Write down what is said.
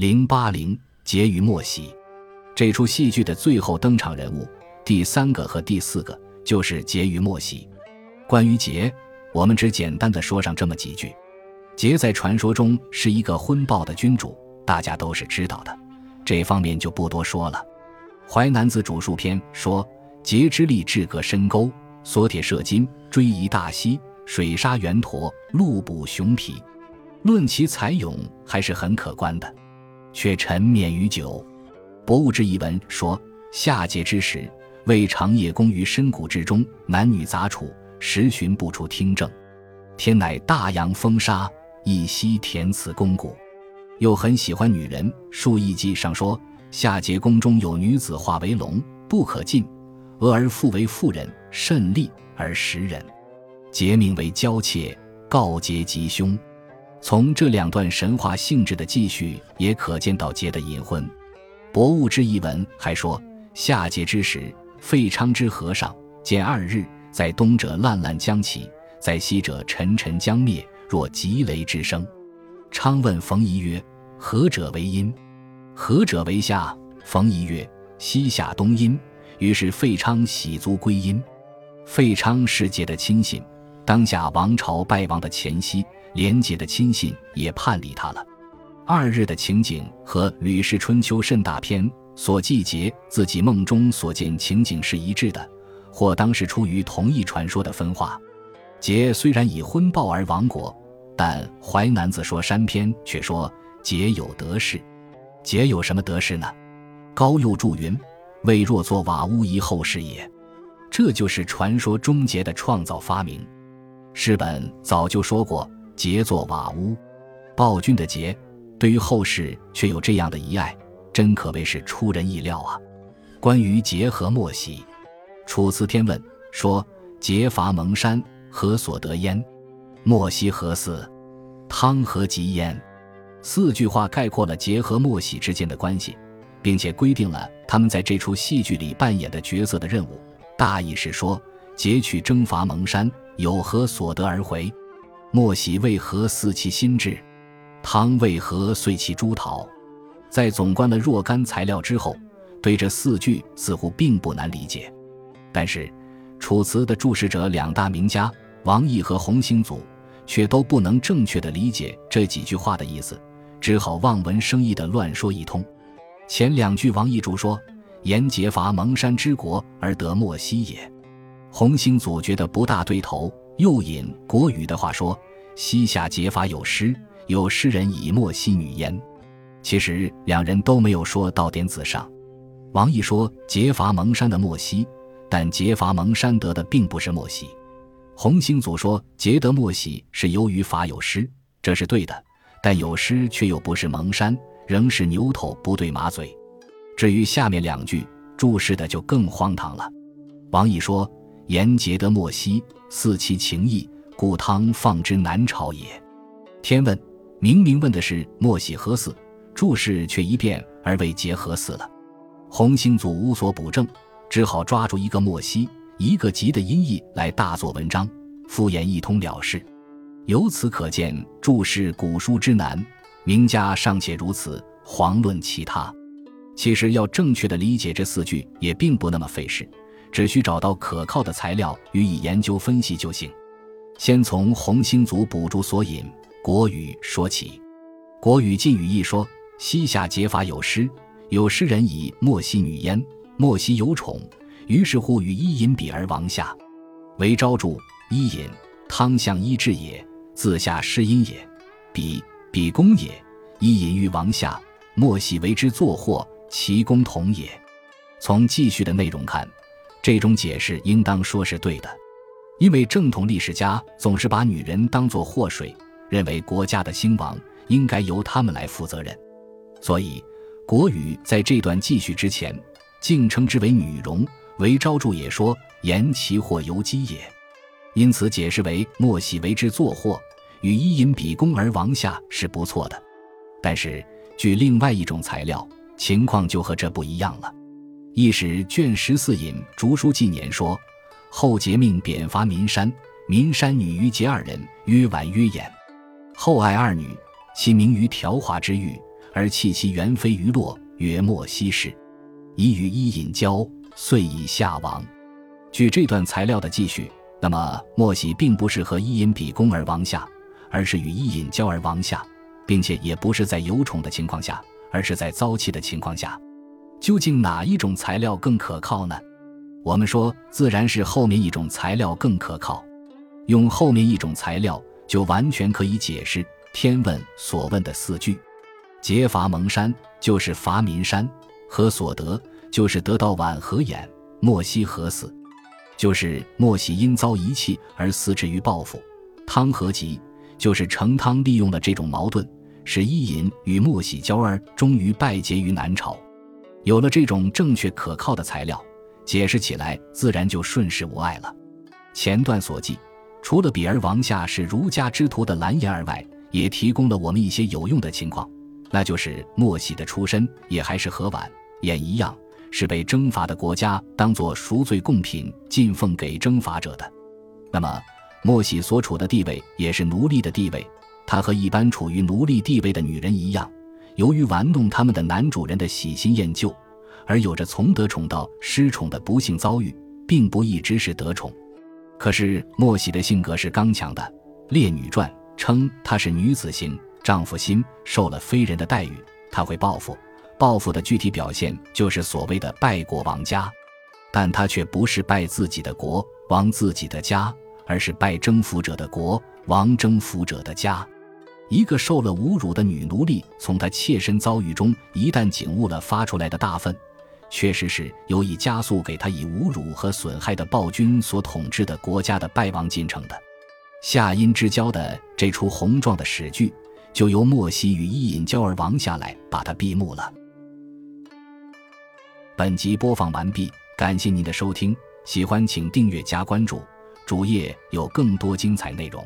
零八零结与莫喜，这出戏剧的最后登场人物，第三个和第四个就是结与莫喜。关于结，我们只简单的说上这么几句。结在传说中是一个昏暴的君主，大家都是知道的，这方面就不多说了。《淮南子·主述篇》说：“结之力至隔深沟，缩铁射金，追夷大溪，水沙猿驼，鹿捕熊皮。论其才勇，还是很可观的。”却沉湎于酒。博物志一文说：夏桀之时，为长夜宫于深谷之中，男女杂处，时寻不出听政。天乃大阳风沙，一夕填此宫谷。又很喜欢女人，《数艺记》上说：夏桀宫中有女子化为龙，不可进；俄而复为妇人，甚利而食人。桀名为娇妾，告桀吉凶。从这两段神话性质的记叙，也可见到桀的隐婚。博物志一文还说，夏桀之时，废昌之和尚见二日，在东者烂烂将起，在西者沉沉将灭，若急雷之声。昌问冯夷曰：“何者为阴？何者为夏？”冯夷曰：“西夏东阴。”于是废昌喜足归阴。废昌是桀的亲信，当下王朝败亡的前夕。廉洁的亲信也叛离他了。二日的情景和《吕氏春秋·甚大篇》所记节自己梦中所见情景是一致的，或当时出于同一传说的分化。桀虽然以昏暴而亡国，但《淮南子·说山篇》却说桀有得事。桀有什么得事呢？高佑注云：“为若作瓦屋以后世也。”这就是传说终结的创造发明。世本早就说过。桀作瓦屋，暴君的桀，对于后世却有这样的遗爱，真可谓是出人意料啊！关于桀和莫喜，《楚辞天问》说：“桀伐蒙山，何所得焉？莫喜何似？汤何及焉？”四句话概括了桀和莫喜之间的关系，并且规定了他们在这出戏剧里扮演的角色的任务。大意是说：桀去征伐蒙山，有何所得而回？莫喜为何似其心志？汤为何遂其珠桃？在总观了若干材料之后，对这四句似乎并不难理解。但是，楚辞的注释者两大名家王毅和洪兴祖却都不能正确的理解这几句话的意思，只好望文生义的乱说一通。前两句王毅注说：“言劫伐蒙山之国而得莫西也。”洪兴祖觉得不大对头。又引国语的话说：“西夏劫法有诗，有诗人以莫西女焉。”其实两人都没有说到点子上。王毅说劫伐蒙山的莫西，但劫伐蒙山得的并不是莫西。洪兴祖说劫得莫西是由于法有诗，这是对的，但有诗却又不是蒙山，仍是牛头不对马嘴。至于下面两句注释的就更荒唐了。王毅说。言结得莫西，似其情意，故汤放之南朝也。天问明明问的是莫喜何死，注释却一变而为结何死了。洪兴祖无所补正，只好抓住一个莫西，一个吉的音译来大做文章，敷衍一通了事。由此可见注释古书之难，名家尚且如此，遑论其他。其实要正确的理解这四句，也并不那么费事。只需找到可靠的材料予以研究分析就行。先从洪兴祖补注所引《国语》说起，《国语晋语一》说：“西夏解法有诗，有诗人以莫西女焉，莫西有宠，于是乎与伊尹比而亡下。为昭著伊尹，汤相伊至也，自下失音也。比比公也，伊尹于王下，莫喜为之作祸，其公同也。”从继续的内容看。这种解释应当说是对的，因为正统历史家总是把女人当作祸水，认为国家的兴亡应该由他们来负责任，所以《国语》在这段记叙之前，竟称之为女容。韦昭著也说：“言其祸由姬也。”因此解释为莫喜为之作祸，与伊尹比攻而亡下是不错的。但是据另外一种材料，情况就和这不一样了。一史卷十四引《竹书纪年》说：“后桀命贬伐岷山，岷山女于桀二人，曰婉曰衍。后爱二女，其名于调华之狱，而弃其原非于洛，曰莫西氏，以与伊尹交，遂以下亡。据这段材料的记叙，那么莫喜并不是和伊尹比攻而亡下，而是与伊尹交而亡下，并且也不是在有宠的情况下，而是在遭弃的情况下。究竟哪一种材料更可靠呢？我们说，自然是后面一种材料更可靠。用后面一种材料，就完全可以解释《天问》所问的四句：“劫伐蒙山，就是伐民山；何所得，就是得到宛合眼；莫西何死，就是莫喜因遭遗弃而死之于报复。汤和吉，就是成汤利用了这种矛盾，使伊尹与莫喜交而终于败结于南朝。有了这种正确可靠的材料。”解释起来自然就顺势无碍了。前段所记，除了比儿王下是儒家之徒的蓝颜儿外，也提供了我们一些有用的情况，那就是莫喜的出身也还是和婉演一样，是被征伐的国家当作赎罪贡品进奉给征伐者的。那么莫喜所处的地位也是奴隶的地位，她和一般处于奴隶地位的女人一样，由于玩弄他们的男主人的喜新厌旧。而有着从得宠到失宠的不幸遭遇，并不一直是得宠。可是莫喜的性格是刚强的，《列女传》称她是女子型，丈夫心，受了非人的待遇，她会报复。报复的具体表现就是所谓的败国亡家，但她却不是败自己的国，亡自己的家，而是败征服者的国，亡征服者的家。一个受了侮辱的女奴隶，从她切身遭遇中一旦醒悟了发出来的大愤。确实是有意加速给她以侮辱和损害的暴君所统治的国家的败亡进程的。夏殷之交的这出宏壮的史剧，就由莫西与伊尹交而亡下来，把它闭幕了。本集播放完毕，感谢您的收听，喜欢请订阅加关注，主页有更多精彩内容。